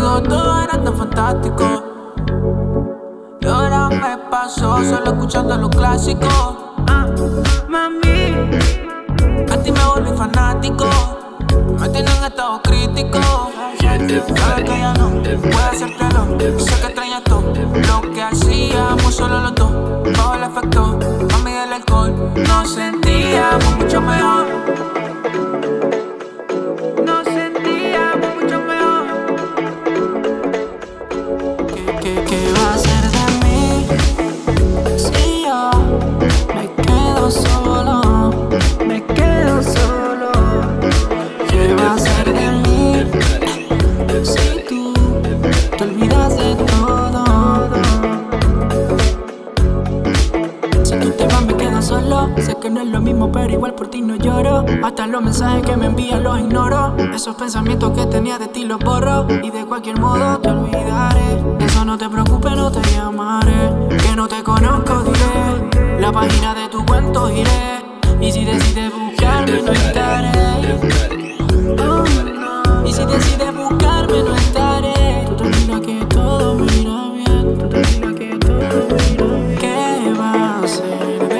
contigo todo era tan fantástico. Y ahora me paso solo escuchando los clásicos. Ah, mami, a ti me volví fanático. Me tienen en estado crítico. Sabes que ya no puedo hacértelo. Sé que extrañas todo lo que hacíamos solo los dos. solo. Sé que no es lo mismo, pero igual por ti no lloro. Hasta los mensajes que me envían los ignoro. Esos pensamientos que tenía de ti los borro. Y de cualquier modo te olvidaré. Eso no te preocupes, no te llamaré. Que no te conozco, diré. La página de tu cuento iré. Y si decides buscarme, no estaré. Oh, y si decides buscarme, no estaré. Tú tranquila que todo me irá bien. Tú tranquila que todo me irá bien. ¿Qué va a ser?